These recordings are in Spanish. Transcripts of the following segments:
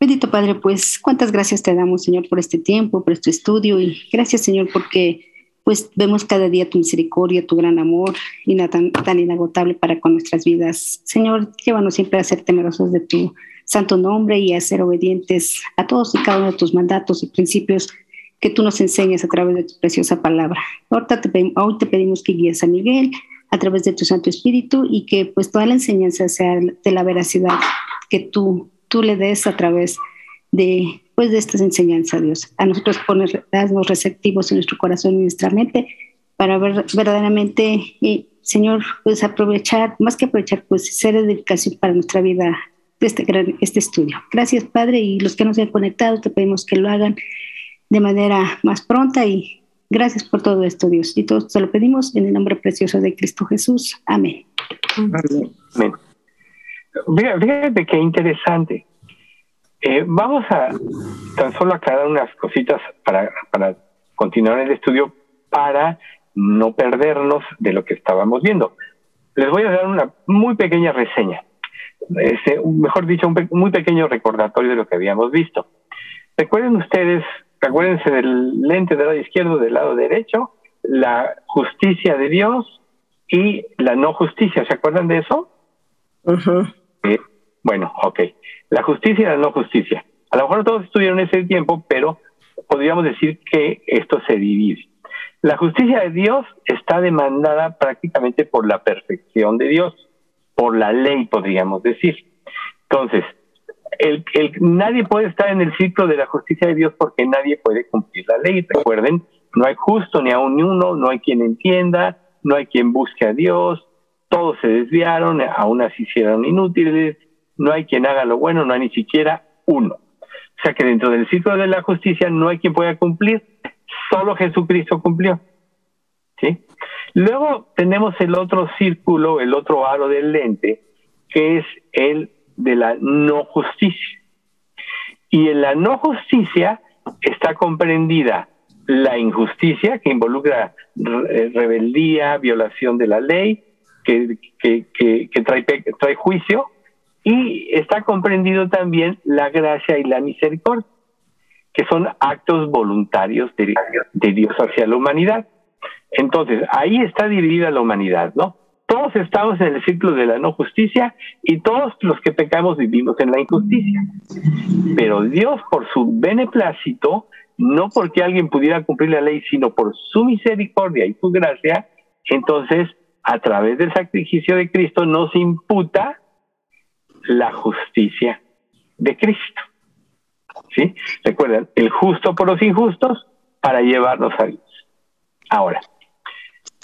Bendito Padre, pues cuántas gracias te damos, Señor, por este tiempo, por este estudio y gracias, Señor, porque pues vemos cada día tu misericordia, tu gran amor y tan, tan inagotable para con nuestras vidas. Señor, llévanos siempre a ser temerosos de tu santo nombre y a ser obedientes a todos y cada uno de tus mandatos y principios que tú nos enseñas a través de tu preciosa palabra. Ahorita te, hoy te pedimos que guíes a Miguel a través de tu Santo Espíritu y que pues toda la enseñanza sea de la veracidad que tú tú le des a través de, pues, de estas enseñanzas, Dios. A nosotros ponernos receptivos en nuestro corazón y nuestra mente para ver verdaderamente, y, Señor, pues aprovechar, más que aprovechar, pues ser dedicación para nuestra vida de este, gran, este estudio. Gracias, Padre, y los que nos han conectado, te pedimos que lo hagan de manera más pronta y gracias por todo esto, Dios. Y todo se lo pedimos en el nombre precioso de Cristo Jesús. Amén. Amén. Fíjate qué interesante. Eh, vamos a tan solo aclarar unas cositas para, continuar el estudio para no perdernos de lo que estábamos viendo. Les voy a dar una muy pequeña reseña, este, mejor dicho, un muy pequeño recordatorio de lo que habíamos visto. Recuerden ustedes, acuérdense del lente del lado izquierdo, del lado derecho, la justicia de Dios y la no justicia. ¿Se acuerdan de eso? Eh, bueno, ok. La justicia y la no justicia. A lo mejor todos estuvieron ese tiempo, pero podríamos decir que esto se divide. La justicia de Dios está demandada prácticamente por la perfección de Dios, por la ley, podríamos decir. Entonces, nadie puede estar en el ciclo de la justicia de Dios porque nadie puede cumplir la ley. Recuerden, no hay justo ni aún ni uno, no hay quien entienda, no hay quien busque a Dios, todos se desviaron, aún así hicieron inútiles, no hay quien haga lo bueno, no hay ni siquiera uno. O sea que dentro del ciclo de la justicia no hay quien pueda cumplir, solo Jesucristo cumplió. ¿Sí? Luego tenemos el otro círculo, el otro aro del lente, que es el de la no justicia. Y en la no justicia está comprendida la injusticia, que involucra rebeldía, violación de la ley, que, trae, juicio, y está comprendido también la gracia y la misericordia, que son actos voluntarios de, Dios hacia la humanidad. Entonces, ahí está dividida la humanidad, ¿no? Todos estamos en el ciclo de la no justicia y todos los que pecamos vivimos en la injusticia. Pero Dios, por su beneplácito, no porque alguien pudiera cumplir la ley, sino por su misericordia y su gracia, entonces, a través del sacrificio de Cristo, nos imputa la justicia de Cristo. ¿Sí? Recuerden, el justo por los injustos para llevarnos a Dios. Ahora,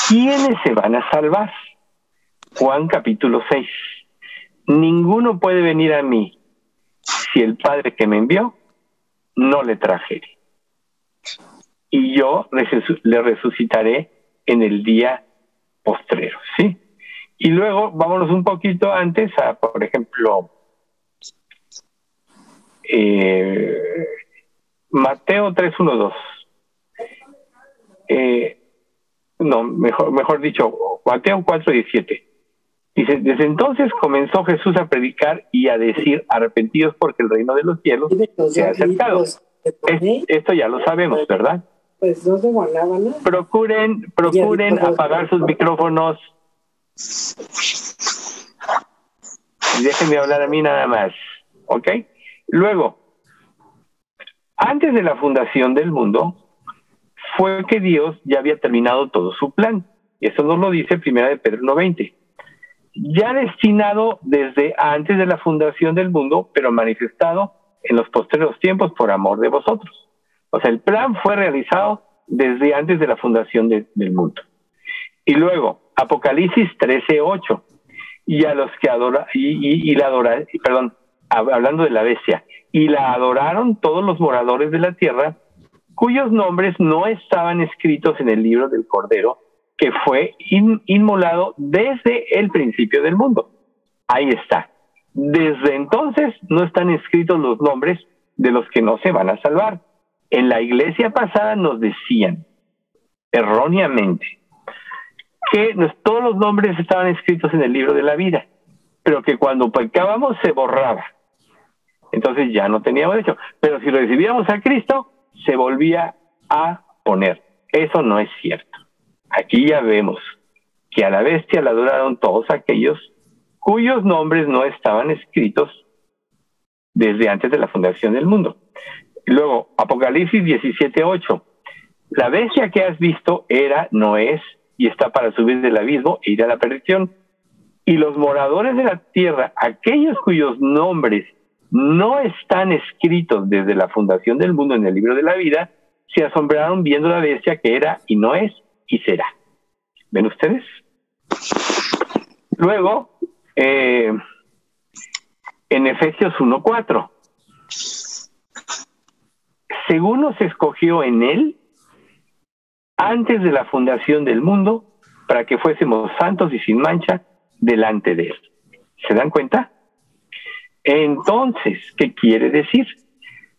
¿quiénes se van a salvar? Juan capítulo 6. Ninguno puede venir a mí si el Padre que me envió no le trajere. Y yo le resucitaré en el día postrero, ¿sí? Y luego vámonos un poquito antes a, por ejemplo, eh, Mateo 3.1.2. Eh, no, mejor, mejor dicho, Mateo 4.17. Dice, desde entonces comenzó Jesús a predicar y a decir, arrepentidos porque el reino de los cielos se ha acercado. esto ya lo sabemos, ¿verdad? Pues Procuren, procuren apagar sus micrófonos y déjenme hablar a mí nada más. ¿Ok? Luego, antes de la fundación del mundo, fue que Dios ya había terminado todo su plan. Y eso nos lo dice Primera de Pedro 1.20. Ya destinado desde antes de la fundación del mundo, pero manifestado en los posteriores tiempos por amor de vosotros. O sea, el plan fue realizado desde antes de la fundación del mundo. Y luego, Apocalipsis 13:8. Y a los que adoran, y, la adoran, perdón, hablando de la bestia, y la adoraron todos los moradores de la tierra, cuyos nombres no estaban escritos en el libro del Cordero, que fue inmolado desde el principio del mundo. Ahí está. Desde entonces no están escritos los nombres de los que no se van a salvar. En la iglesia pasada nos decían, erróneamente, que todos los nombres estaban escritos en el libro de la vida, pero que cuando pecábamos se borraba. entonces ya no teníamos derecho. Pero si recibíamos a Cristo, se volvía a poner. Eso no es cierto. Aquí ya vemos que a la bestia la adoraron todos aquellos cuyos nombres no estaban escritos desde antes de la fundación del mundo. Luego, Apocalipsis 17:8. La bestia que has visto era, no es, y está para subir del abismo e ir a la perdición. Y los moradores de la tierra, aquellos cuyos nombres no están escritos desde la fundación del mundo en el libro de la vida, se asombraron viendo la bestia que era y no es y será. ¿Ven ustedes? Luego, eh, en Efesios 1.4, según nos escogió en él antes de la fundación del mundo para que fuésemos santos y sin mancha delante de él. ¿Se dan cuenta? Entonces, ¿qué quiere decir?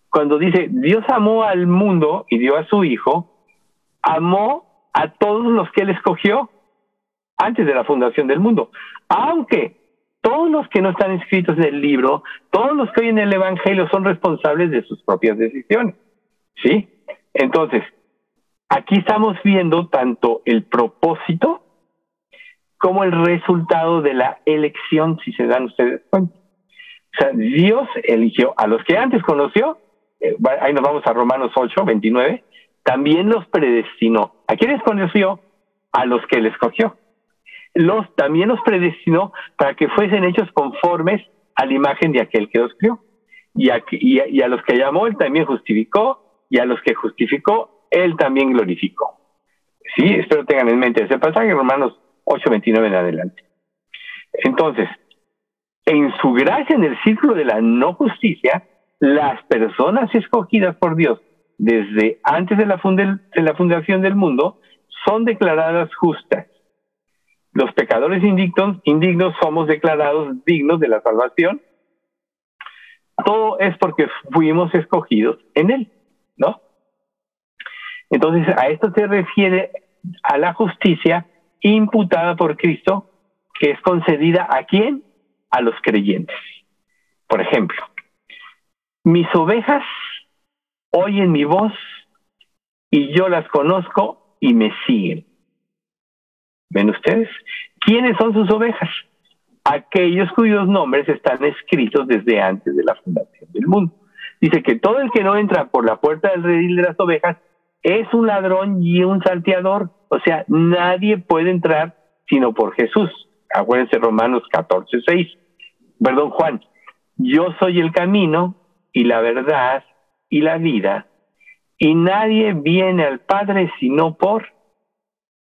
Cuando dice Dios amó al mundo y dio a su hijo, amó a todos los que él escogió antes de la fundación del mundo. Aunque todos los que no están inscritos en el libro, todos los que oyen el Evangelio son responsables de sus propias decisiones. ¿Sí? Entonces, aquí estamos viendo tanto el propósito como el resultado de la elección, si se dan ustedes cuenta. O sea, Dios eligió a los que antes conoció, eh, ahí nos vamos a Romanos 8, 29, también los predestinó. ¿A quiénes conoció? A los que les cogió los, también los predestinó para que fuesen hechos conformes a la imagen de aquel que los crió. Y a, y, a, los que llamó, él también justificó, y a los que justificó, él también glorificó. Sí, espero tengan en mente ese pasaje, Romanos 8, 29 en adelante. Entonces, en su gracia, en el círculo de la no justicia, las personas escogidas por Dios desde antes de la, de la fundación del mundo son declaradas justas los pecadores indignos, indignos somos declarados dignos de la salvación. Todo es porque fuimos escogidos en Él, ¿no? Entonces, a esto se refiere a la justicia imputada por Cristo, que es concedida a quién? A los creyentes. Por ejemplo, mis ovejas oyen mi voz y yo las conozco y me siguen. ¿Ven ustedes? ¿Quiénes son sus ovejas? Aquellos cuyos nombres están escritos desde antes de la fundación del mundo. Dice que todo el que no entra por la puerta del redil de las ovejas es un ladrón y un salteador. O sea, nadie puede entrar sino por Jesús. Acuérdense Romanos 14, 6. Perdón, Juan. Yo soy el camino y la verdad y la vida. Y nadie viene al Padre sino por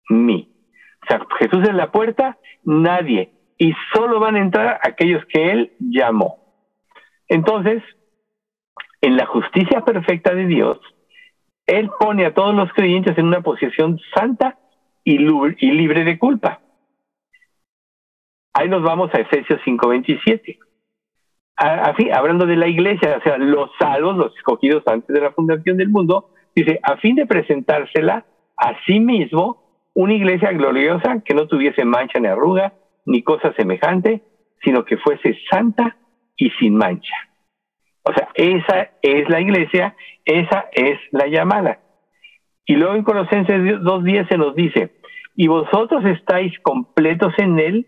mí. O sea, Jesús es la puerta, nadie. Y solo van a entrar aquellos que Él llamó. Entonces, en la justicia perfecta de Dios, Él pone a todos los creyentes en una posición santa y, libre de culpa. Ahí nos vamos a Efesios 5:27. Así, hablando de la iglesia, o sea, los salvos, los escogidos antes de la fundación del mundo, dice, a fin de presentársela a sí mismo una iglesia gloriosa que no tuviese mancha ni arruga, ni cosa semejante, sino que fuese santa y sin mancha. O sea, esa es la iglesia, esa es la llamada. Y luego en Colosenses 2.10 se nos dice, y vosotros estáis completos en él,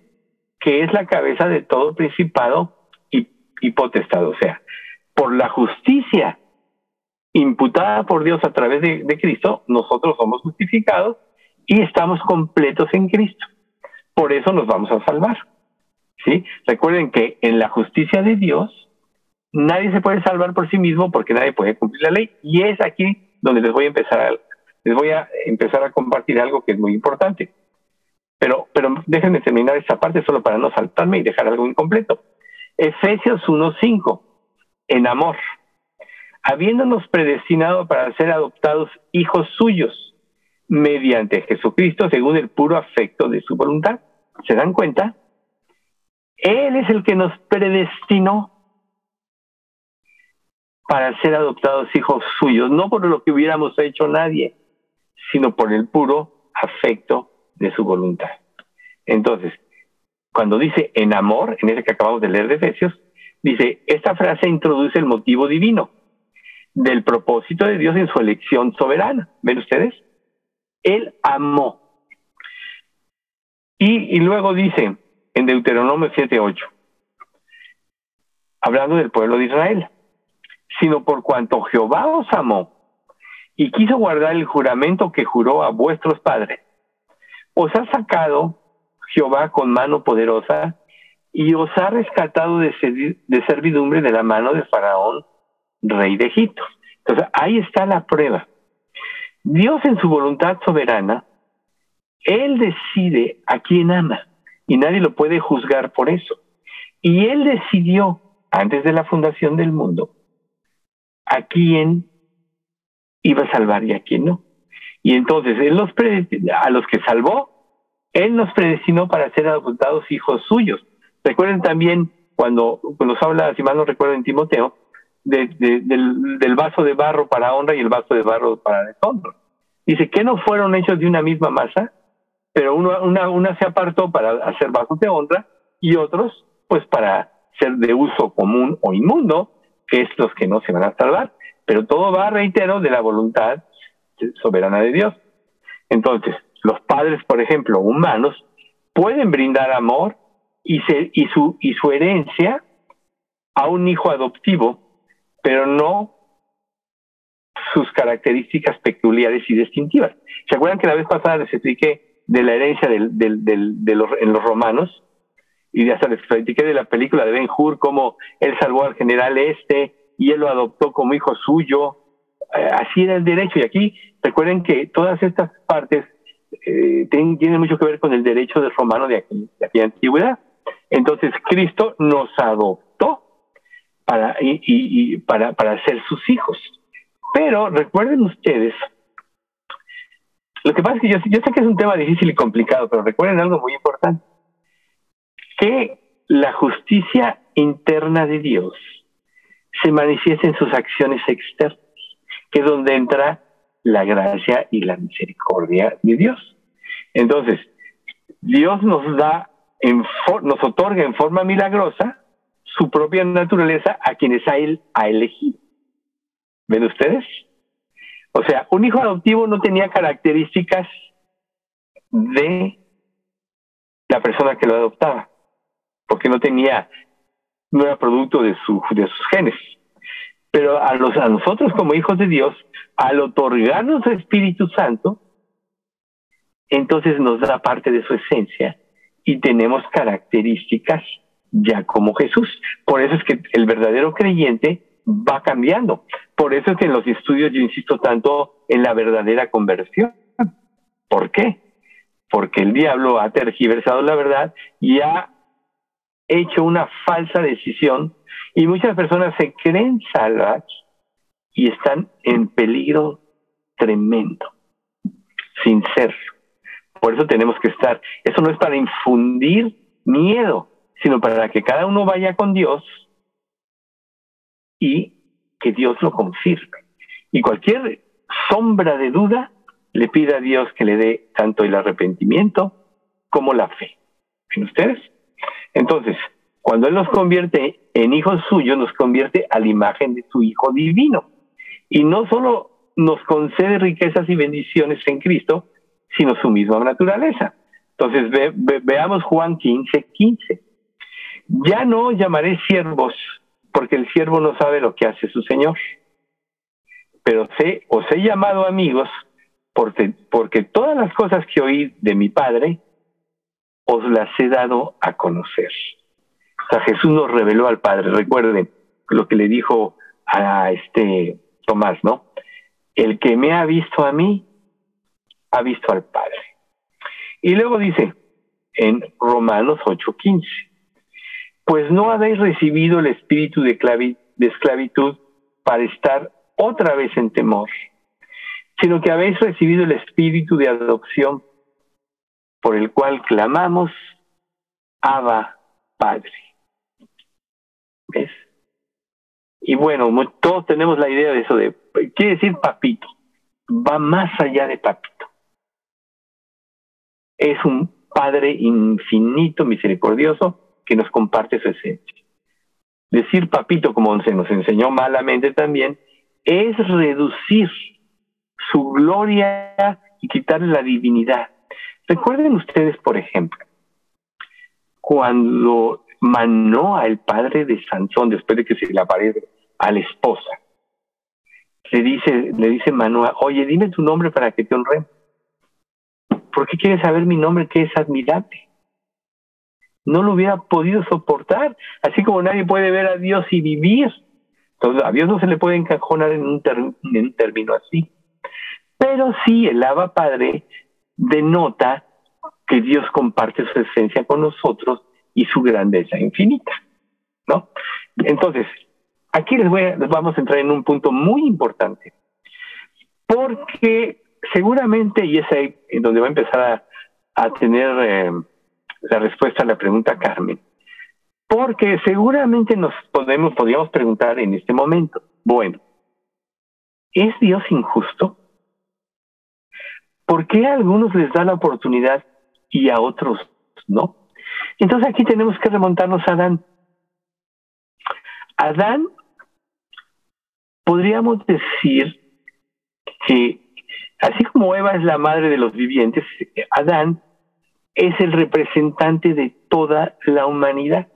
que es la cabeza de todo principado y, y potestad. O sea, por la justicia imputada por Dios a través de Cristo, nosotros somos justificados y estamos completos en Cristo. Por eso nos vamos a salvar. ¿sí? Recuerden que en la justicia de Dios nadie se puede salvar por sí mismo porque nadie puede cumplir la ley y es aquí donde les voy a empezar a, les voy a empezar a compartir algo que es muy importante. Pero, pero déjenme terminar esta parte solo para no saltarme y dejar algo incompleto. Efesios 1.5, en amor, habiéndonos predestinado para ser adoptados hijos suyos mediante Jesucristo según el puro afecto de su voluntad. ¿Se dan cuenta? Él es el que nos predestinó para ser adoptados hijos suyos, no por lo que hubiéramos hecho nadie, sino por el puro afecto de su voluntad. Entonces, cuando dice en amor, en ese que acabamos de leer de Efesios, dice, esta frase introduce el motivo divino del propósito de Dios en su elección soberana. ¿Ven ustedes? Él amó. Y, y luego dice en Deuteronomio 7:8, hablando del pueblo de Israel, sino por cuanto Jehová os amó y quiso guardar el juramento que juró a vuestros padres, os ha sacado Jehová con mano poderosa y os ha rescatado de, servidumbre de la mano de Faraón, rey de Egipto. Entonces, ahí está la prueba. Dios en su voluntad soberana, Él decide a quién ama y nadie lo puede juzgar por eso. Y Él decidió, antes de la fundación del mundo, a quién iba a salvar y a quién no. Y entonces, él a los que salvó, Él nos predestinó para ser adoptados hijos suyos. Recuerden también cuando, nos habla, si mal no recuerdo en Timoteo, del, vaso de barro para honra y el vaso de barro para deshonra. Dice que no fueron hechos de una misma masa, pero uno, una, una se apartó para hacer vasos de honra y otros pues para ser de uso común o inmundo, es los que no se van a salvar. Pero todo va, reitero, de la voluntad soberana de Dios. Entonces, los padres, por ejemplo, humanos, pueden brindar amor y, su, herencia a un hijo adoptivo, pero no sus características peculiares y distintivas. ¿Se acuerdan que la vez pasada les expliqué de la herencia en los romanos? Y hasta les expliqué de la película de Ben Hur, cómo él salvó al general este y él lo adoptó como hijo suyo. Eh, así era el derecho. Y aquí recuerden que todas estas partes eh, tienen, mucho que ver con el derecho del romano de, de aquella antigüedad. Entonces Cristo nos adoptó para, y, para, para ser sus hijos. Pero recuerden ustedes, lo que pasa es que yo sé que es un tema difícil y complicado, pero recuerden algo muy importante, que la justicia interna de Dios se manifiesta en sus acciones externas, que es donde entra la gracia y la misericordia de Dios. Entonces, Dios nos da nos otorga en forma milagrosa su propia naturaleza a quienes a él ha elegido. ¿Ven ustedes? O sea, un hijo adoptivo no tenía características de la persona que lo adoptaba, porque no tenía, no era producto de, su, de sus genes. Pero a, los, a nosotros como hijos de Dios, al otorgarnos el Espíritu Santo, entonces nos da parte de su esencia y tenemos características ya como Jesús. Por eso es que el verdadero creyente va cambiando. Por eso es que en los estudios yo insisto tanto en la verdadera conversión. ¿Por qué? Porque el diablo ha tergiversado la verdad y ha hecho una falsa decisión y muchas personas se creen salvas y están en peligro tremendo, sin serlo. Por eso tenemos que estar. Eso no es para infundir miedo, sino para que cada uno vaya con Dios y que Dios lo confirme. Y cualquier sombra de duda le pida a Dios que le dé tanto el arrepentimiento como la fe. ¿Ven ustedes? Entonces, cuando Él nos convierte en hijos suyos, nos convierte a la imagen de su Hijo divino. Y no solo nos concede riquezas y bendiciones en Cristo, sino su misma naturaleza. Entonces veamos Juan 15, 15. Ya no llamaré siervos, porque el siervo no sabe lo que hace su Señor. Pero sé, os he llamado amigos, porque, porque todas las cosas que oí de mi Padre, os las he dado a conocer. O sea, Jesús nos reveló al Padre. Recuerden lo que le dijo a este Tomás, ¿no? El que me ha visto a mí, ha visto al Padre. Y luego dice en Romanos 8:15, pues no habéis recibido el espíritu de, de esclavitud para estar otra vez en temor, sino que habéis recibido el espíritu de adopción por el cual clamamos, Abba Padre. ¿Ves? Y bueno, todos tenemos la idea de eso de, quiere decir papito, va más allá de papito es un Padre infinito, misericordioso, que nos comparte su esencia. decir papito, como se nos enseñó malamente también, es reducir su gloria y quitarle la divinidad. Recuerden ustedes, por ejemplo, cuando Manoa, el padre de Sansón, después de que se le aparece a la esposa, le dice, le dice Manoa, oye, dime tu nombre para que te honre. ¿Por qué quieres saber mi nombre que es admirable? No lo hubiera podido soportar, así como nadie puede ver a Dios y vivir. Entonces, a Dios no se le puede encajonar en un, en un término así. Pero sí, el Abba Padre denota que Dios comparte su esencia con nosotros y su grandeza infinita, ¿no? Entonces, aquí les, voy a, vamos a entrar en un punto muy importante, porque seguramente, y es ahí en donde va a empezar a, tener eh, la respuesta a la pregunta Carmen, porque seguramente nos podemos, podríamos preguntar en este momento, bueno, ¿es Dios injusto? ¿Por qué a algunos les da la oportunidad y a otros no? Entonces aquí tenemos que remontarnos a Adán. Adán, podríamos decir que así como Eva es la madre de los vivientes, Adán es el representante de toda la humanidad.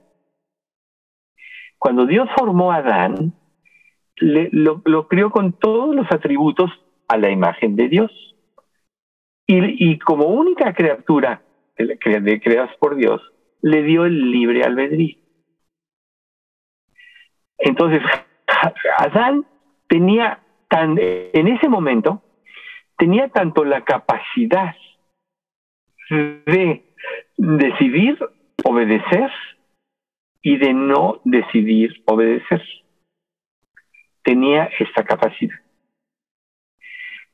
Cuando Dios formó a Adán, lo, lo crió con todos los atributos a la imagen de Dios. Y, como única criatura de, de, por Dios, le dio el libre albedrío. Entonces, Adán tenía tan, en ese momento, tenía tanto la capacidad de decidir obedecer y de no decidir obedecer. Tenía esta capacidad.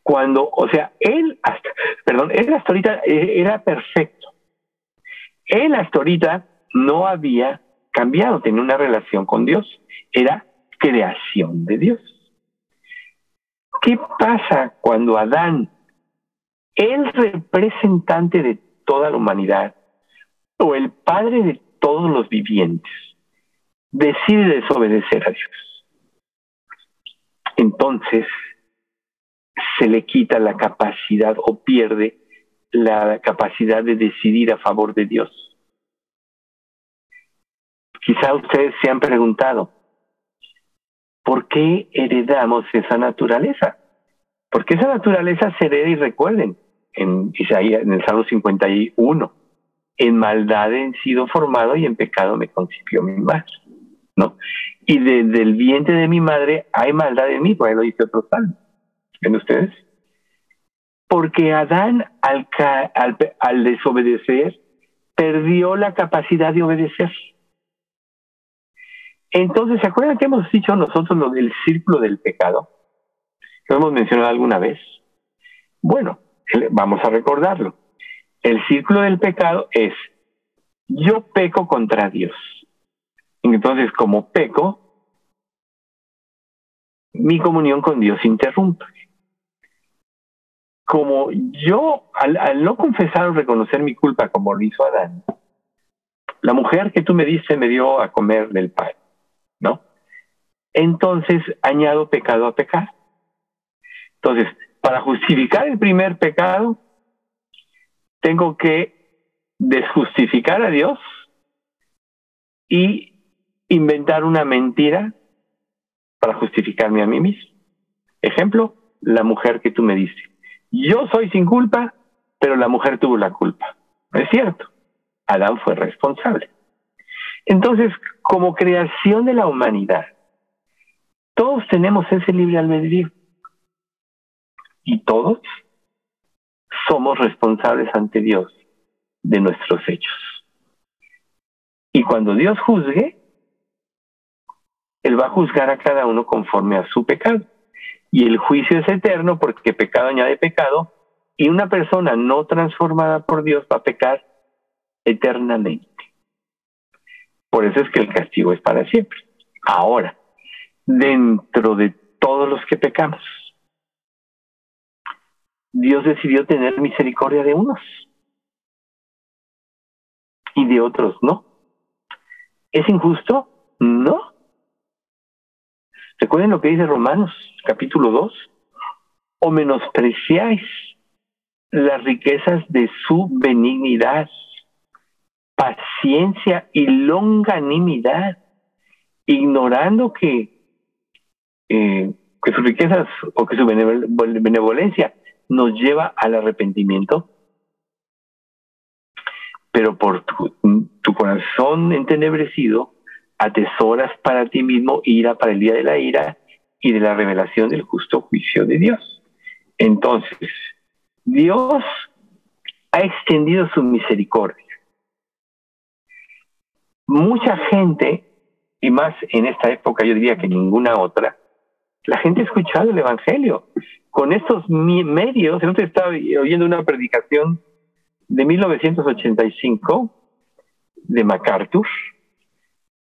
Cuando, o sea, él hasta, perdón, él hasta ahorita eh, era perfecto. Él hasta ahorita no había cambiado, tenía una relación con Dios, era creación de Dios. ¿Qué pasa cuando Adán, el representante de toda la humanidad, o el padre de todos los vivientes, decide desobedecer a Dios? Entonces se le quita la capacidad o pierde la capacidad de decidir a favor de Dios. Quizá ustedes se han preguntado, ¿por qué heredamos esa naturaleza? Porque esa naturaleza se hereda y recuerden, en Isaías, en el Salmo 51, en maldad he sido formado y en pecado me concipió mi madre, ¿no? Y desde el vientre de mi madre hay maldad en mí, por ahí lo dice otro salmo. ¿Ven ustedes? porque Adán al, al, desobedecer perdió la capacidad de obedecer. Entonces, ¿se acuerdan que hemos dicho nosotros lo del círculo del pecado? Lo hemos mencionado alguna vez. Bueno, vamos a recordarlo. El círculo del pecado es yo peco contra Dios. Entonces, como peco, mi comunión con Dios interrumpe como yo, al, no confesar o reconocer mi culpa como lo hizo Adán, la mujer que tú me diste me dio a comer del pan, ¿no? Entonces añado pecado a pecado. Entonces, para justificar el primer pecado, tengo que desjustificar a Dios y inventar una mentira para justificarme a mí mismo. Ejemplo, la mujer que tú me diste yo soy sin culpa, pero la mujer tuvo la culpa. Es cierto. Adán fue responsable. Entonces, como creación de la humanidad, todos tenemos ese libre albedrío. Y todos somos responsables ante Dios de nuestros hechos. Y cuando Dios juzgue, Él va a juzgar a cada uno conforme a su pecado y el juicio es eterno porque pecado añade pecado y una persona no transformada por Dios va a pecar eternamente. Por eso es que el castigo es para siempre. Ahora, dentro de todos los que pecamos, Dios decidió tener misericordia de unos y de otros no. ¿Es injusto? No. Recuerden lo que dice Romanos capítulo 2. O menospreciáis las riquezas de su benignidad, paciencia y longanimidad, ignorando que, eh, que sus riquezas o que su benevolencia nos lleva al arrepentimiento. Pero por tu, tu corazón entenebrecido, atesoras para ti mismo ira para el día de la ira y de la revelación del justo juicio de Dios. Entonces, Dios ha extendido su misericordia. Mucha gente, y más en esta época yo diría que ninguna otra, la gente ha escuchado el Evangelio. Con estos medios, yo estaba oyendo una predicación de 1985 de MacArthur,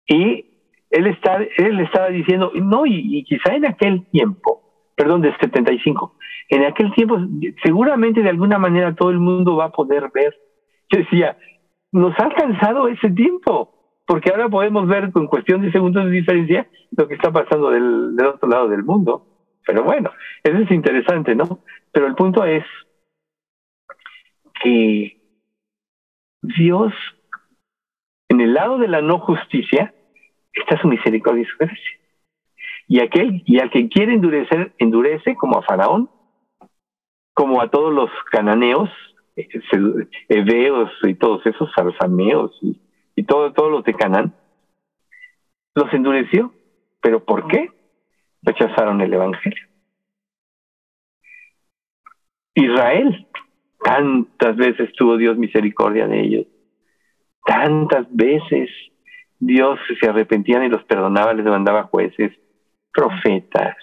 y él, está, él estaba diciendo, no, y, y quizá en aquel tiempo, perdón, de 75, en aquel tiempo seguramente de alguna manera todo el mundo va a poder ver. Yo decía, nos ha alcanzado ese tiempo, porque ahora podemos ver con cuestión de segundos de diferencia lo que está pasando del, del otro lado del mundo. Pero bueno, eso es interesante, ¿no? Pero el punto es que Dios, en el lado de la no justicia, está su misericordia y su gracia. Y aquel, y al que quiere endurecer, endurece como a Faraón, como a todos los cananeos, heveos y todos esos sarsameos y, y todo, todos los de Canaán, los endureció. ¿Pero por qué? Rechazaron el Evangelio. Israel, tantas veces tuvo Dios misericordia de ellos, tantas veces Dios se arrepentían y los perdonaba, les mandaba jueces, profetas,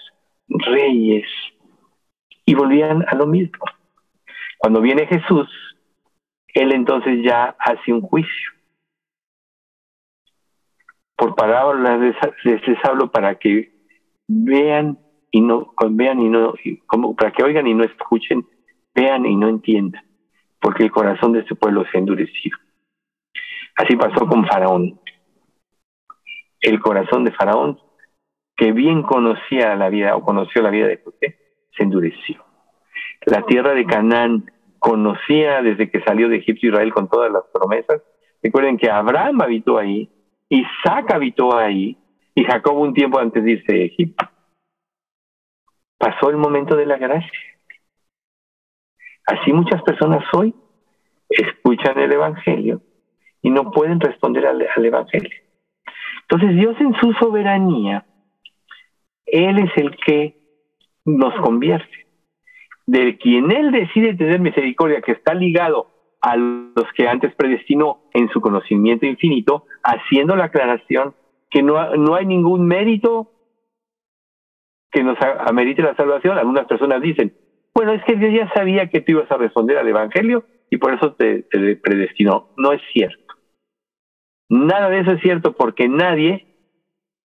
reyes, y volvían a lo mismo. Cuando viene Jesús, Él entonces ya hace un juicio. Por les, les, hablo para que vean y no vean y no como para que oigan y no escuchen, vean y no entiendan, porque el corazón de este pueblo se ha endurecido. Así pasó con Faraón. El corazón de Faraón, que bien conocía la vida o conoció la vida de José, se endureció. La tierra de Canaán conocía desde que salió de Egipto Israel con todas las promesas. Recuerden que Abraham habitó ahí, Isaac habitó ahí y Jacob un tiempo antes de irse a Egipto. Pasó el momento de la gracia. Así muchas personas hoy escuchan el Evangelio y no pueden responder al, al Evangelio. Entonces Dios en su soberanía, Él es el que nos convierte. De quien Él decide tener misericordia, que está ligado a los que antes predestinó en su conocimiento infinito, haciendo la aclaración que no, no hay ningún mérito que nos amerite la salvación. Algunas personas dicen, bueno, es que Dios ya sabía que tú ibas a responder al Evangelio y por eso te, te predestinó. No es cierto. Nada de eso es cierto porque nadie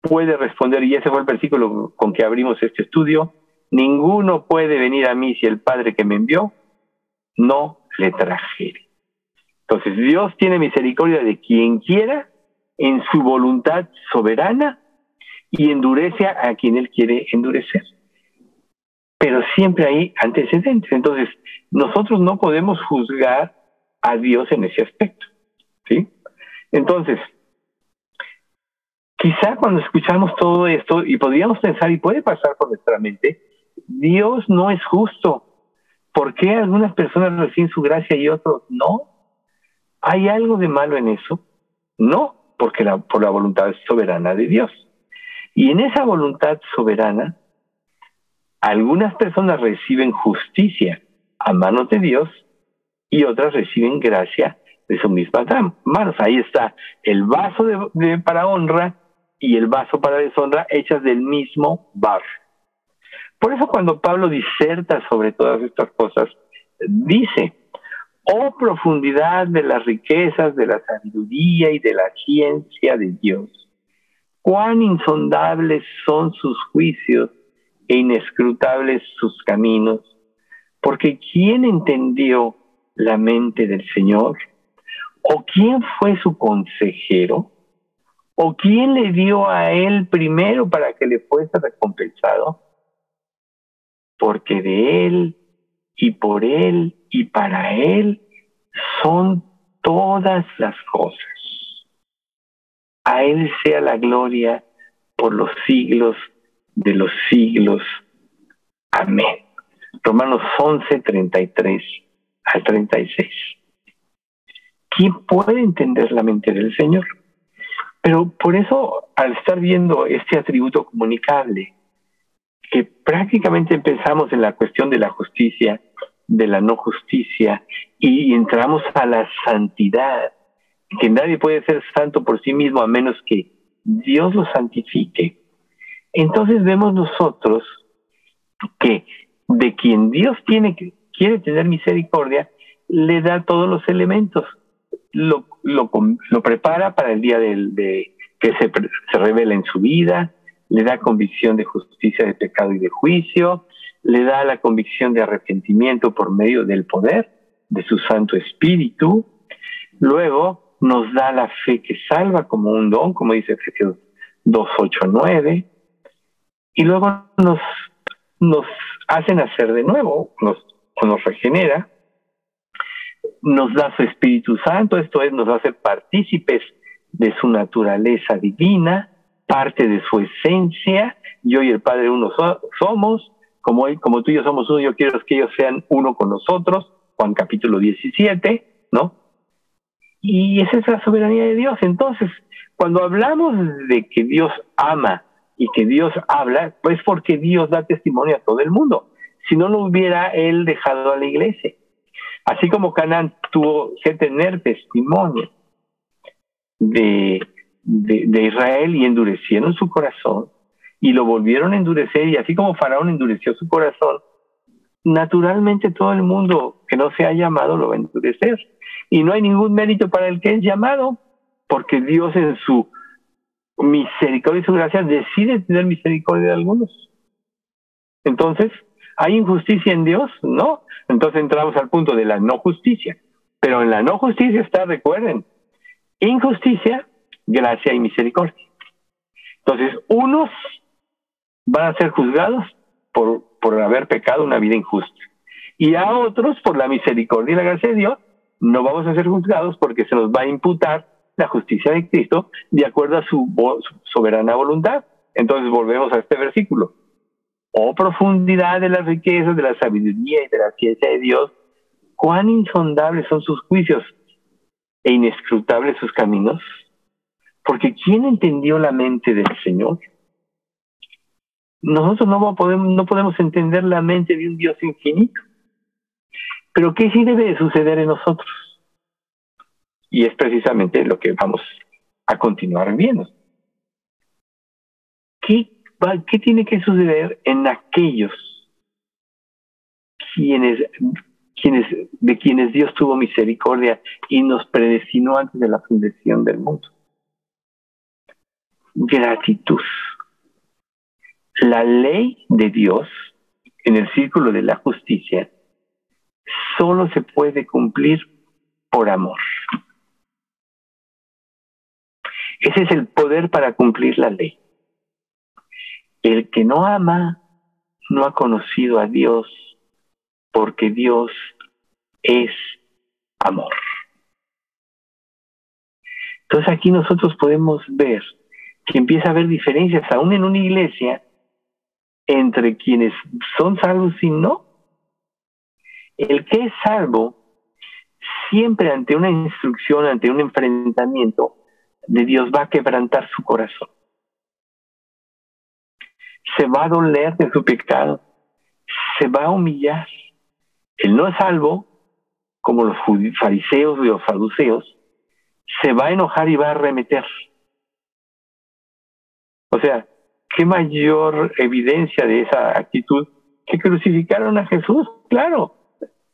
puede responder, y ese fue el versículo con que abrimos este estudio, ninguno puede venir a mí si el Padre que me envió no le trajere. Entonces Dios tiene misericordia de quien quiera en su voluntad soberana y endurece a quien él quiere endurecer. Pero siempre hay antecedentes. Entonces, nosotros no podemos juzgar a Dios en ese aspecto. ¿sí? Entonces, quizá cuando escuchamos todo esto y podríamos pensar, y puede pasar por nuestra mente, Dios no es justo. ¿Por qué algunas personas reciben su gracia y otros no? ¿Hay algo de malo en eso? No, porque la, por la voluntad soberana de Dios. Y en esa voluntad soberana, algunas personas reciben justicia a manos de Dios y otras reciben gracia de su misma manos. Ahí está el vaso de, para honra y el vaso para deshonra hechas del mismo barro. Por eso cuando Pablo diserta sobre todas estas cosas, dice, oh profundidad de las riquezas, de la sabiduría y de la ciencia de Dios, cuán insondables son sus juicios e inescrutables sus caminos, porque ¿quién entendió la mente del Señor? ¿O quién fue su consejero? ¿O quién le dio a él primero para que le fuese recompensado? Porque de él y por él y para él son todas las cosas. A él sea la gloria por los siglos de los siglos. Amén. Romanos 11, 33 al 36. ¿Quién puede entender la mente del Señor? Pero por eso, al estar viendo este atributo comunicable, que prácticamente empezamos en la cuestión de la justicia, de la no justicia, y entramos a la santidad, que nadie puede ser santo por sí mismo a menos que Dios lo santifique. Entonces vemos nosotros que de quien Dios tiene quiere tener misericordia, le da todos los elementos, lo, lo, prepara para el día de, que se, se revela en su vida, le da convicción de justicia, de pecado y de juicio, le da la convicción de arrepentimiento por medio del poder de su Santo Espíritu, luego nos da la fe que salva como un don, como dice Efesios 2, 8, 9, y luego nos, nos hace nacer de nuevo, nos, nos regenera, nos da su Espíritu Santo, esto es, nos hace partícipes de su naturaleza divina, parte de su esencia, yo y el Padre uno somos, como, él, como tú y yo somos uno, yo quiero que ellos sean uno con nosotros, Juan capítulo 17, ¿no? Y esa es la soberanía de Dios. Entonces, cuando hablamos de que Dios ama y que Dios habla, pues porque Dios da testimonio a todo el mundo. Si no, lo hubiera Él dejado a la iglesia. Así como Canaán tuvo que tener testimonio de, de, Israel y endurecieron su corazón y lo volvieron a endurecer y así como Faraón endureció su corazón, naturalmente todo el mundo que no se ha llamado lo va a endurecer. Y no hay ningún mérito para el que es llamado, porque Dios en su misericordia y su gracia decide tener misericordia de algunos. Entonces, ¿hay injusticia en Dios? No. Entonces entramos al punto de la no justicia. Pero en la no justicia está, recuerden, injusticia, gracia y misericordia. Entonces, unos van a ser juzgados por, por haber pecado una vida injusta. Y a otros, por la misericordia y la gracia de Dios, no vamos a ser juzgados porque se nos va a imputar la justicia de Cristo de acuerdo a su, soberana voluntad. Entonces volvemos a este versículo. Oh profundidad de las riquezas, de la sabiduría y de la ciencia de Dios, cuán insondables son sus juicios e inescrutables sus caminos. Porque ¿quién entendió la mente del Señor? Nosotros no podemos, no podemos entender la mente de un Dios infinito. Pero ¿qué sí debe de suceder en nosotros? Y es precisamente lo que vamos a continuar viendo. ¿Qué, qué tiene que suceder en aquellos quienes, quienes, de quienes Dios tuvo misericordia y nos predestinó antes de la fundación del mundo? Gratitud. La ley de Dios en el círculo de la justicia solo se puede cumplir por amor. Ese es el poder para cumplir la ley. El que no ama no ha conocido a Dios porque Dios es amor. Entonces aquí nosotros podemos ver que empieza a haber diferencias aún en una iglesia entre quienes son salvos y no. El que es salvo siempre ante una instrucción, ante un enfrentamiento, de Dios va a quebrantar su corazón. Se va a doler de su pecado, se va a humillar. El no salvo, como los fariseos y los saduceos, se va a enojar y va a arremeter. O sea, ¿qué mayor evidencia de esa actitud que crucificaron a Jesús? Claro,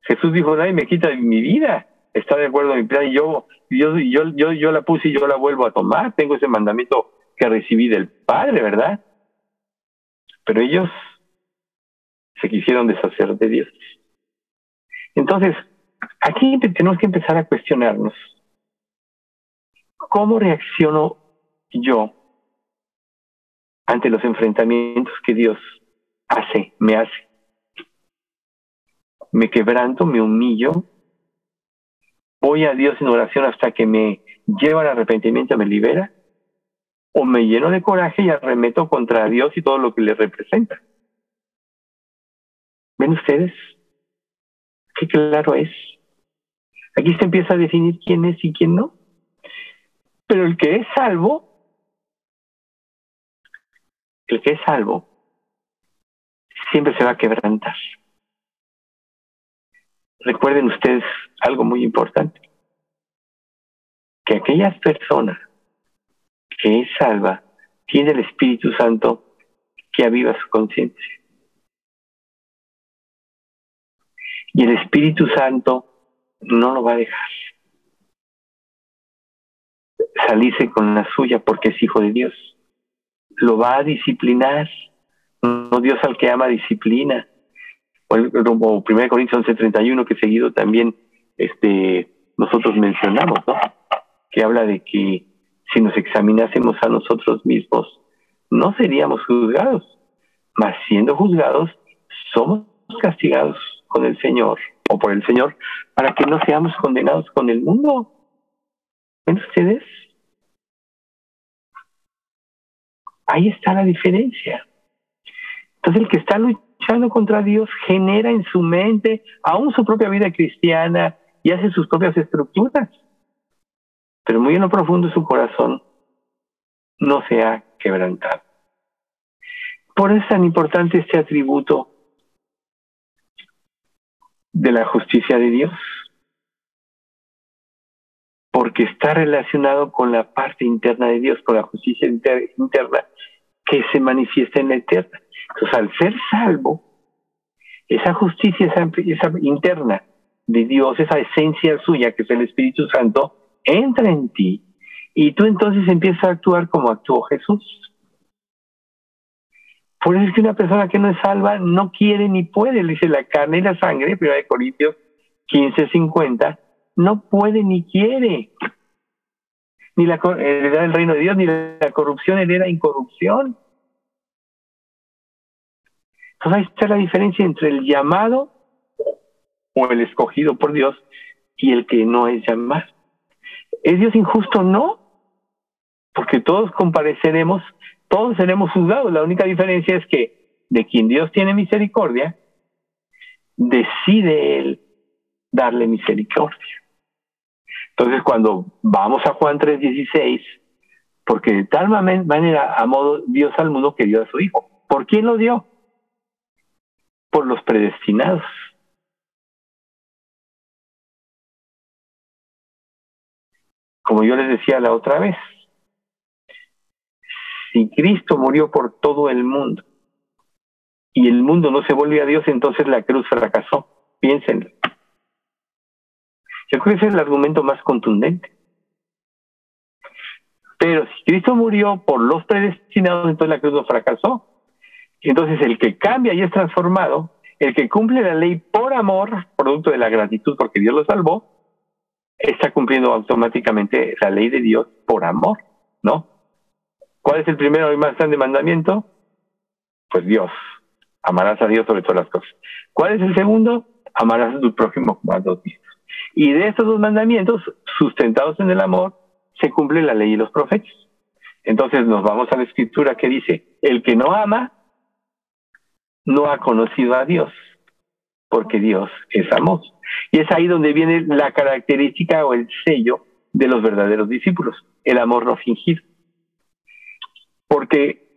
Jesús dijo, nadie me quita mi vida está de acuerdo en mi plan y yo, yo, yo, yo, yo la puse y yo la vuelvo a tomar. Tengo ese mandamiento que recibí del Padre, ¿verdad? Pero ellos se quisieron deshacer de Dios. Entonces, aquí tenemos que empezar a cuestionarnos cómo reacciono yo, ante los enfrentamientos que Dios hace, me hace, me quebranto, me humillo, voy a Dios en oración hasta que me lleva al arrepentimiento, me libera, o me lleno de coraje y arremeto contra Dios y todo lo que le representa. ¿Ven ustedes? Qué claro es. Aquí se empieza a definir quién es y quién no. Pero el que es salvo, el que es salvo, siempre se va a quebrantar. Recuerden ustedes algo muy importante, que aquellas personas que es salva tiene el Espíritu Santo que aviva su conciencia. Y el Espíritu Santo no lo va a dejar salirse con la suya porque es hijo de Dios. Lo va a disciplinar. No Dios al que ama disciplina. O, el, 1 Corintios 11:31 que seguido también este, nosotros mencionamos, ¿no? Que habla de que si nos examinásemos a nosotros mismos, no seríamos juzgados, mas siendo juzgados, somos castigados con el Señor o por el Señor para que no seamos condenados con el mundo. ¿Ven ustedes? Ahí está la diferencia. Entonces el que está luchando contra Dios genera en su mente aún su propia vida cristiana y hace sus propias estructuras. Pero muy en lo profundo su corazón no se ha quebrantado. Por eso es tan importante este atributo de la justicia de Dios, porque está relacionado con la parte interna de Dios, con la justicia interna que se manifiesta en la eterna. Entonces, al ser salvo, esa justicia esa, esa interna de Dios, esa esencia suya, que es el Espíritu Santo, entra en ti y tú entonces empiezas a actuar como actuó Jesús. Por eso es que una persona que no es salva no quiere ni puede, dice la carne y la sangre, 1 Corintios 15, 50, no puede ni quiere. Ni la heredad del reino de Dios, ni la corrupción hereda incorrupción. Entonces ahí está la diferencia entre el llamado o el escogido por Dios y el que no es llamado. ¿Es Dios injusto? No, porque todos compareceremos todos seremos juzgados. La única diferencia es que de quien Dios tiene misericordia, decide Él darle misericordia. Entonces, cuando vamos a Juan 3:16, porque de tal manera amó Dios al mundo que dio a su Hijo. ¿Por quién lo dio? Por los predestinados. Como yo les decía la otra vez, si Cristo murió por todo el mundo y el mundo no se volvió a Dios, entonces la cruz fracasó. Piénsenlo. Yo creo que ese es el argumento más contundente. Pero si Cristo murió por los predestinados, entonces la cruz no fracasó. Entonces el que cambia y es transformado, el que cumple la ley por amor, producto de la gratitud porque Dios lo salvó, está cumpliendo automáticamente la ley de Dios por amor, ¿no? ¿Cuál es el primero y más grande mandamiento? Pues Dios. Amarás a Dios sobre todas las cosas. ¿Cuál es el segundo? Amarás a tu prójimo como a dos Y de estos dos mandamientos, sustentados en el amor, se cumple la ley y los profetas. Entonces nos vamos a la escritura que dice, el que no ama, no ha conocido a Dios, porque Dios es amor. Y es ahí donde viene la característica o el sello de los verdaderos discípulos, el amor no fingido. Porque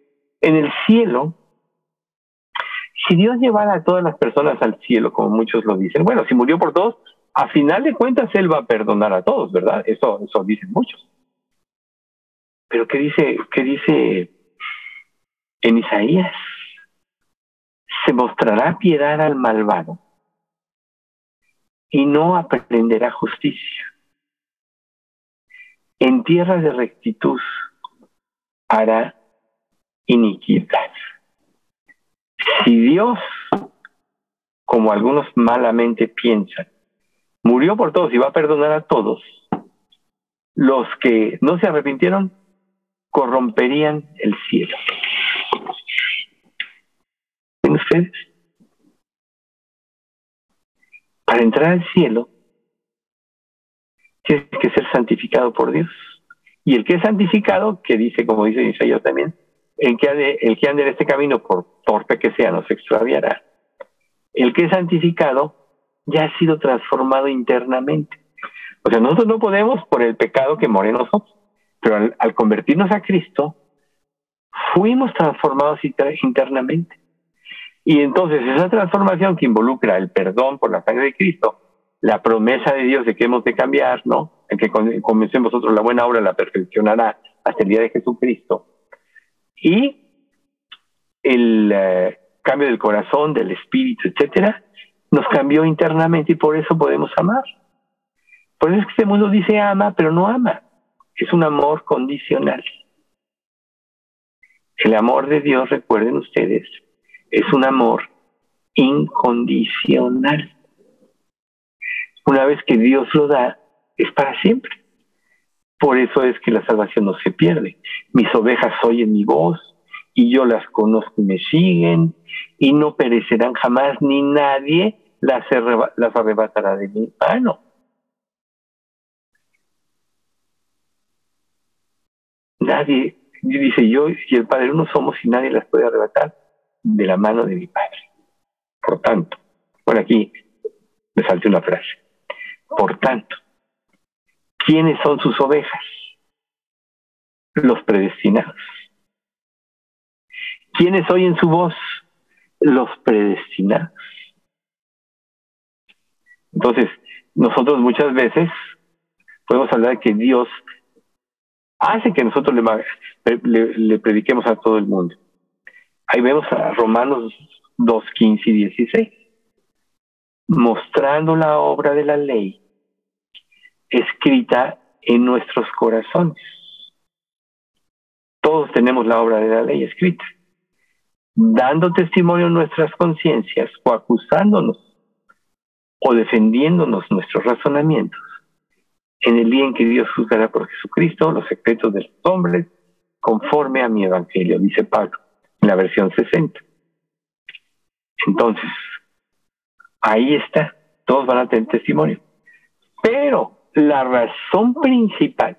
en el cielo, si Dios llevara a todas las personas al cielo, como muchos lo dicen, bueno, si murió por todos, a final de cuentas Él va a perdonar a todos, ¿verdad? Eso, eso dicen muchos. Pero ¿qué dice, qué dice en Isaías? Se mostrará piedad al malvado y no aprenderá justicia. En tierra de rectitud hará iniquidad. Si Dios, como algunos malamente piensan, murió por todos y va a perdonar a todos, los que no se arrepintieron corromperían el cielo. ¿Ven ustedes? Para entrar al cielo, tienes que ser santificado por Dios. Y el que es santificado, que dice, como dice Isaías también, el que, ande, el que ande en este camino, por torpe que sea, no se extraviará. El que es santificado ya ha sido transformado internamente. O sea, nosotros no podemos por el pecado que more en nosotros, pero al, convertirnos a Cristo, fuimos transformados internamente. Y entonces esa transformación que involucra el perdón por la sangre de Cristo, la promesa de Dios de que hemos de cambiar, ¿no? En que comencemos nosotros la buena obra, la perfeccionará hasta el día de Jesucristo. Y el eh, cambio del corazón, del espíritu, etcétera, nos cambió internamente y por eso podemos amar. Por eso es que este mundo dice ama, pero no ama. Es un amor condicional. El amor de Dios, recuerden ustedes, es un amor incondicional. Una vez que Dios lo da, es para siempre. Por eso es que la salvación no se pierde. Mis ovejas oyen mi voz y yo las conozco y me siguen y no perecerán jamás ni nadie las, arrebatará de mi mano. Nadie, dice yo y el Padre uno somos y nadie las puede arrebatar de la mano de mi Padre. Por tanto, por aquí me salte una frase. Por tanto, ¿quiénes son sus ovejas? Los predestinados. ¿Quiénes oyen su voz? Los predestinados. Entonces, nosotros muchas veces podemos hablar que Dios hace que nosotros le, prediquemos a todo el mundo. Ahí vemos a Romanos 2, 15 y 16, mostrando la obra de la ley escrita en nuestros corazones. Todos tenemos la obra de la ley escrita, dando testimonio en nuestras conciencias o acusándonos o defendiéndonos nuestros razonamientos en el día en que Dios juzgará por Jesucristo los secretos de los hombres conforme a mi evangelio, dice Pablo, la versión 60. Entonces, ahí está, todos van a tener testimonio. Pero la razón principal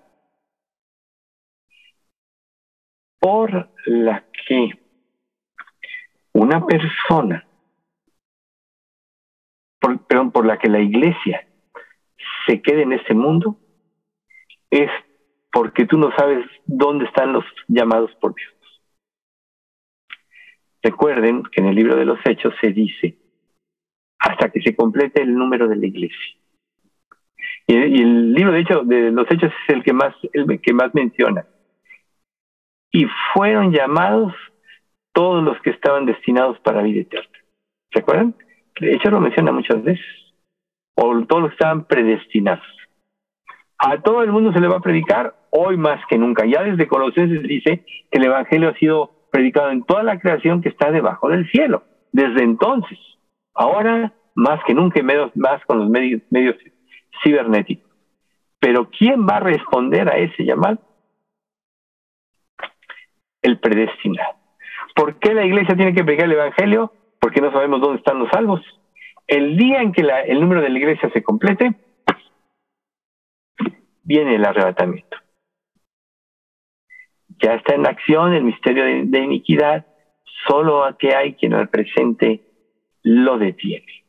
por la que una persona, por, perdón, por la que la iglesia se quede en este mundo es porque tú no sabes dónde están los llamados por Dios. Recuerden que en el libro de los Hechos se dice hasta que se complete el número de la iglesia. Y, el libro de, hecho, de los Hechos es el que más el que más menciona. Y fueron llamados todos los que estaban destinados para vida eterna. ¿Se acuerdan? De hecho lo menciona muchas veces o todos los que estaban predestinados. A todo el mundo se le va a predicar hoy más que nunca. Ya desde Colosenses dice que el Evangelio ha sido predicado en toda la creación que está debajo del cielo. Desde entonces, ahora más que nunca, más con los medios, medios cibernéticos. Pero ¿quién va a responder a ese llamado? El predestinado. ¿Por qué la iglesia tiene que predicar el Evangelio? Porque no sabemos dónde están los salvos. El día en que el número de la iglesia se complete, viene el arrebatamiento. Ya está en acción el misterio de, iniquidad, solo a que hay quien al presente lo detiene.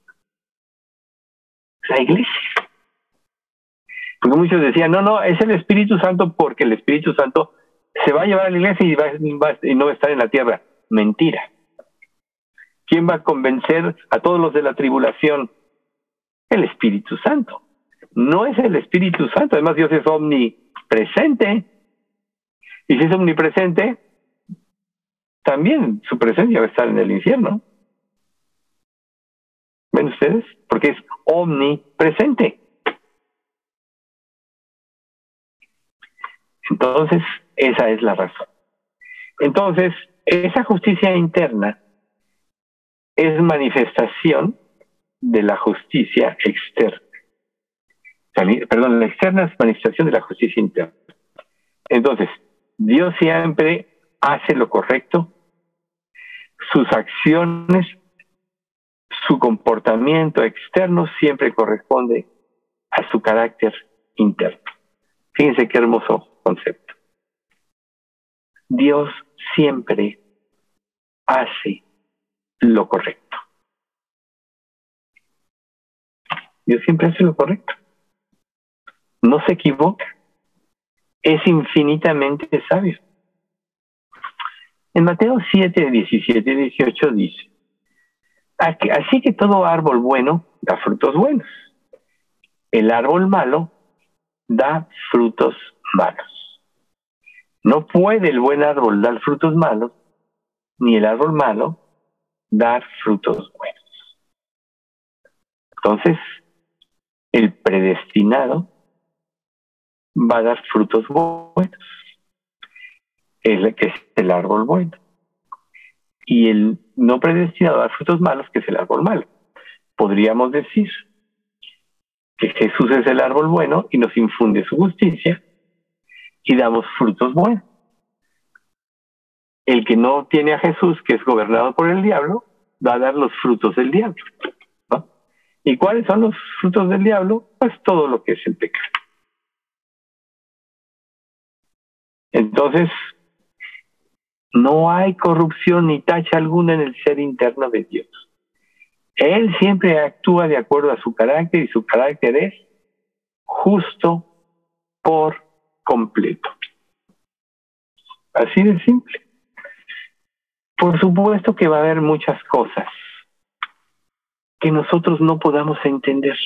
La iglesia. Porque muchos decían, no, no, es el Espíritu Santo porque el Espíritu Santo se va a llevar a la iglesia y, y no va a estar en la tierra. Mentira. ¿Quién va a convencer a todos los de la tribulación? El Espíritu Santo. No es el Espíritu Santo, además Dios es omnipresente. Y si es omnipresente, también su presencia va a estar en el infierno. ¿Ven ustedes? Porque es omnipresente. Entonces, esa es la razón. Entonces, esa justicia interna es manifestación de la justicia externa. Perdón, la externa es manifestación de la justicia interna. Entonces, Dios siempre hace lo correcto, sus acciones, su comportamiento externo siempre corresponde a su carácter interno. Fíjense qué hermoso concepto. Dios siempre hace lo correcto. Dios siempre hace lo correcto. No se equivoca. Es infinitamente sabio. En Mateo 7, 17 y 18 dice, así que todo árbol bueno da frutos buenos. El árbol malo da frutos malos. No puede el buen árbol dar frutos malos, ni el árbol malo dar frutos buenos. Entonces, el predestinado va a dar frutos buenos, el que es el árbol bueno. Y el no predestinado a dar frutos malos, que es el árbol malo. Podríamos decir que Jesús es el árbol bueno y nos infunde su justicia y damos frutos buenos. El que no tiene a Jesús, que es gobernado por el diablo, va a dar los frutos del diablo. ¿Y cuáles son los frutos del diablo? Pues todo lo que es el pecado. Entonces, no hay corrupción ni tacha alguna en el ser interno de Dios. Él siempre actúa de acuerdo a su carácter y su carácter es justo por completo. Así de simple. Por supuesto que va a haber muchas cosas que nosotros no podamos entender.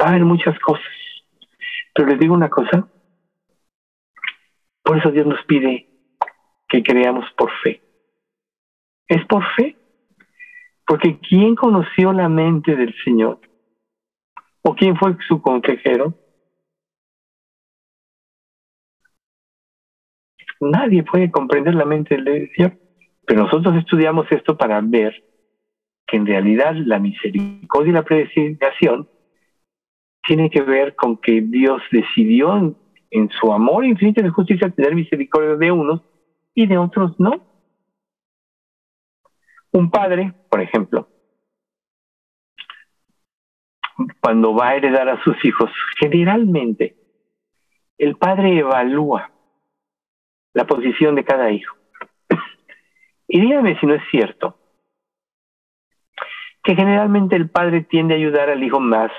Va a haber muchas cosas. Pero les digo una cosa. Por eso Dios nos pide que creamos por fe. Es por fe. Porque ¿quién conoció la mente del Señor? ¿O quién fue su consejero? Nadie puede comprender la mente del Señor. Pero nosotros estudiamos esto para ver que en realidad la misericordia y la predestinación tiene que ver con que Dios decidió en, su amor infinito de justicia tener misericordia de unos y de otros no. Un padre, por ejemplo, cuando va a heredar a sus hijos, generalmente el padre evalúa la posición de cada hijo. Y dígame si no es cierto que generalmente el padre tiende a ayudar al hijo más,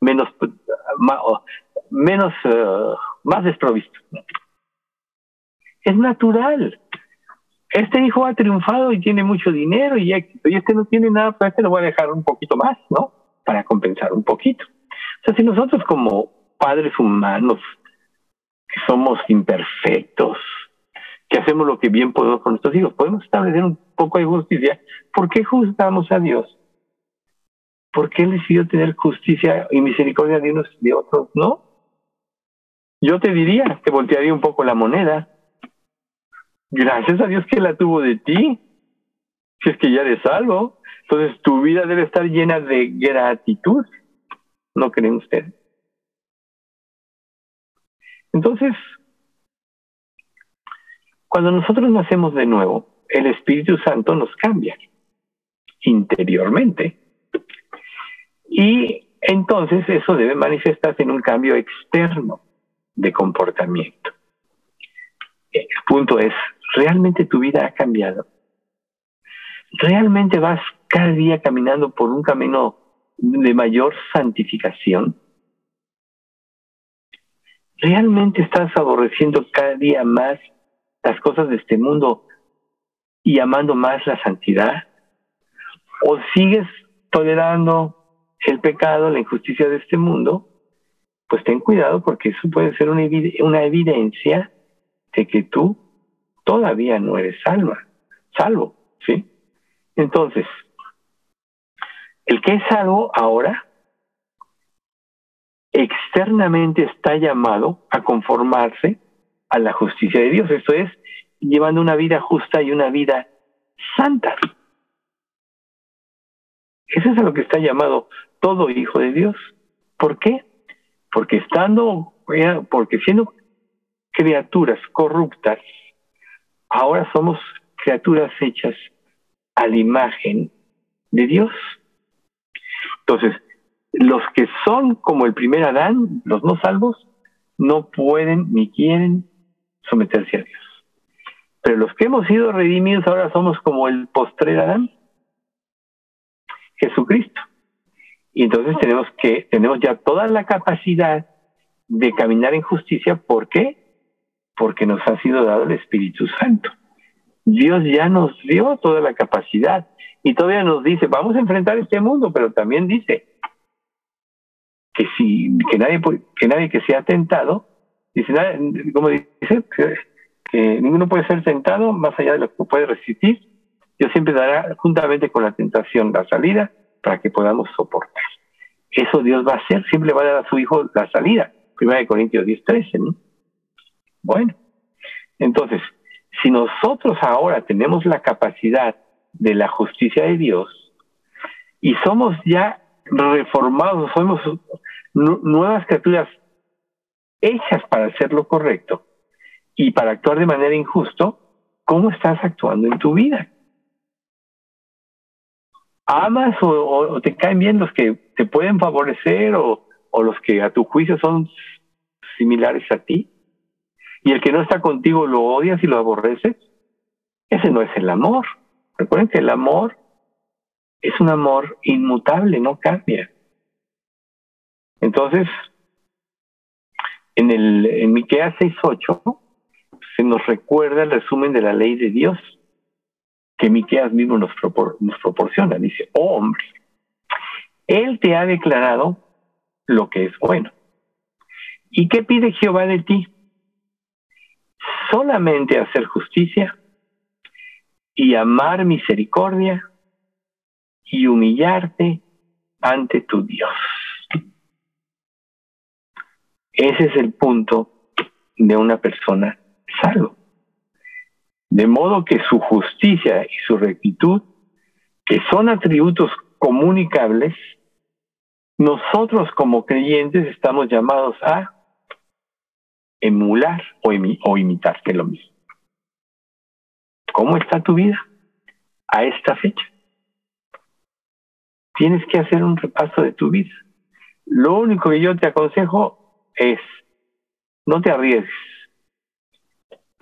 menos, menos, uh, más desprovisto. Es natural este hijo ha triunfado y tiene mucho dinero y éxito, y este no tiene nada, pues este lo voy a dejar un poquito más, ¿no? Para compensar un poquito. O sea, si nosotros como padres humanos, que somos imperfectos, que hacemos lo que bien podemos con nuestros hijos, podemos establecer un poco de justicia, ¿por qué juzgamos a Dios? ¿Por qué Él decidió tener justicia y misericordia de unos y de otros no? Yo te diría que voltearía un poco la moneda Gracias a Dios que la tuvo de ti. Si es que ya eres salvo. Entonces tu vida debe estar llena de gratitud. ¿No creen ustedes? Entonces, cuando nosotros nacemos de nuevo, el Espíritu Santo nos cambia interiormente. Y entonces eso debe manifestarse en un cambio externo de comportamiento. El punto es, ¿realmente tu vida ha cambiado? ¿Realmente vas cada día caminando por un camino de mayor santificación? ¿Realmente estás aborreciendo cada día más las cosas de este mundo y amando más la santidad? ¿O sigues tolerando el pecado, la injusticia de este mundo? Pues ten cuidado porque eso puede ser una, una evidencia de que tú todavía no eres salva, salvo, ¿sí? Entonces, el que es salvo ahora externamente está llamado a conformarse a la justicia de Dios, esto es, llevando una vida justa y una vida santa. Eso es a lo que está llamado todo hijo de Dios. ¿Por qué? Porque estando, porque siendo criaturas corruptas, ahora somos criaturas hechas a la imagen de Dios. Entonces, los que son como el primer Adán, los no salvos, no pueden ni quieren someterse a Dios. Pero los que hemos sido redimidos ahora somos como el postrer Adán, Jesucristo. Y entonces tenemos que tenemos ya toda la capacidad de caminar en justicia. ¿Por qué? Porque nos ha sido dado el Espíritu Santo. Dios ya nos dio toda la capacidad y todavía nos dice, vamos a enfrentar este mundo, pero también dice que si que nadie que nadie que sea tentado, dice, como dice, que, ninguno puede ser tentado más allá de lo que puede resistir. Dios siempre dará juntamente con la tentación la salida para que podamos soportar. Eso Dios va a hacer, siempre va a dar a su Hijo la salida. Primera de Corintios 10, 13, ¿no? Bueno, entonces, si nosotros ahora tenemos la capacidad de la justicia de Dios y somos ya reformados, somos nuevas criaturas hechas para hacer lo correcto y para actuar de manera injusto, ¿cómo estás actuando en tu vida? ¿Amas o, te caen bien los que te pueden favorecer o, o los que a tu juicio son similares a ti? Y el que no está contigo lo odias y lo aborreces. Ese no es el amor. Recuerden que el amor es un amor inmutable, no cambia. Entonces, en el en Miqueas 6:8 se nos recuerda el resumen de la ley de Dios que Miqueas mismo nos, nos proporciona. Dice, oh hombre, Él te ha declarado lo que es bueno. ¿Y qué pide Jehová de ti? Solamente hacer justicia y amar misericordia y humillarte ante tu Dios. Ese es el punto de una persona salvo. De modo que su justicia y su rectitud, que son atributos comunicables, nosotros como creyentes estamos llamados a emular o, o imitar, que lo mismo. ¿Cómo está tu vida a esta fecha? Tienes que hacer un repaso de tu vida. Lo único que yo te aconsejo es, no te arriesgues.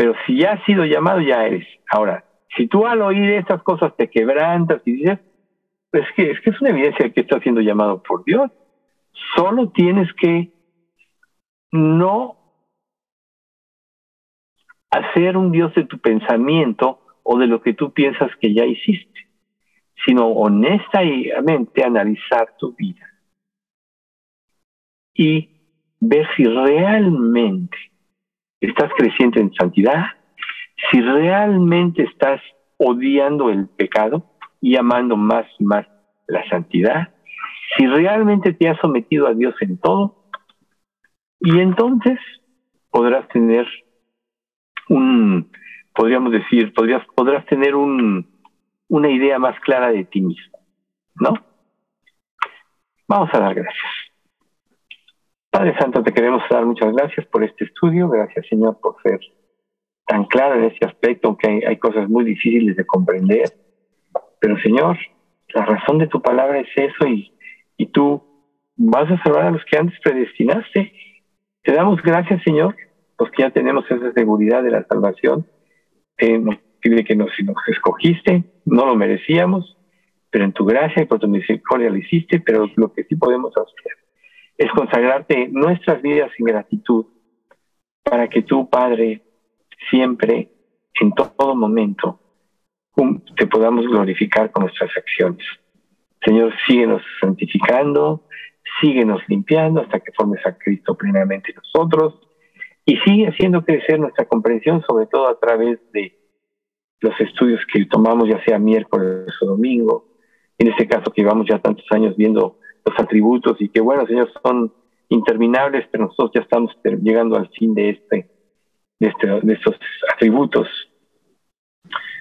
Pero si ya has sido llamado, ya eres. Ahora, si tú al oír estas cosas te quebrantas y dices, pues es que es, que es una evidencia de que estás siendo llamado por Dios. Solo tienes que no hacer un Dios de tu pensamiento o de lo que tú piensas que ya hiciste, sino honestamente analizar tu vida y ver si realmente estás creciendo en santidad, si realmente estás odiando el pecado y amando más y más la santidad, si realmente te has sometido a Dios en todo, y entonces podrás tener un, podríamos decir, podrías, podrás tener un, una idea más clara de ti mismo, ¿no? Vamos a dar gracias. Padre Santo, te queremos dar muchas gracias por este estudio, gracias Señor por ser tan claro en este aspecto, aunque hay, cosas muy difíciles de comprender, pero Señor, la razón de tu palabra es eso y, y tú vas a salvar a los que antes predestinaste. Te damos gracias, Señor, los que ya tenemos esa seguridad de la salvación, eh, nos pide que nos, nos escogiste, no lo merecíamos, pero en tu gracia y por tu misericordia lo hiciste, pero lo que sí podemos hacer es consagrarte nuestras vidas en gratitud para que tú, Padre, siempre, en todo momento, te podamos glorificar con nuestras acciones. Señor, síguenos santificando, síguenos limpiando hasta que formes a Cristo plenamente en nosotros y sigue haciendo crecer nuestra comprensión, sobre todo a través de los estudios que tomamos, ya sea miércoles o domingo, en este caso que llevamos ya tantos años viendo los atributos y que, bueno, Señor, son interminables, pero nosotros ya estamos llegando al fin de, este, de, este, de estos atributos.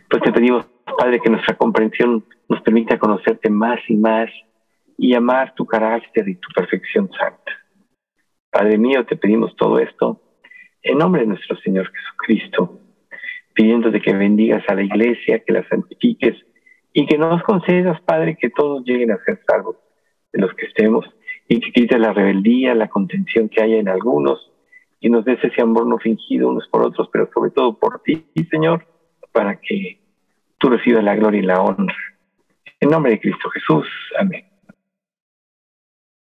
Pues te pedimos, Padre, que nuestra comprensión nos permita conocerte más y más y amar tu carácter y tu perfección santa. Padre mío, te pedimos todo esto En nombre de nuestro Señor Jesucristo, pidiéndote que bendigas a la iglesia, que la santifiques y que nos concedas, Padre, que todos lleguen a ser salvos de los que estemos y que quites la rebeldía, la contención que haya en algunos y nos des ese amor no fingido unos por otros, pero sobre todo por ti, Señor, para que tú recibas la gloria y la honra. En nombre de Cristo Jesús. Amén.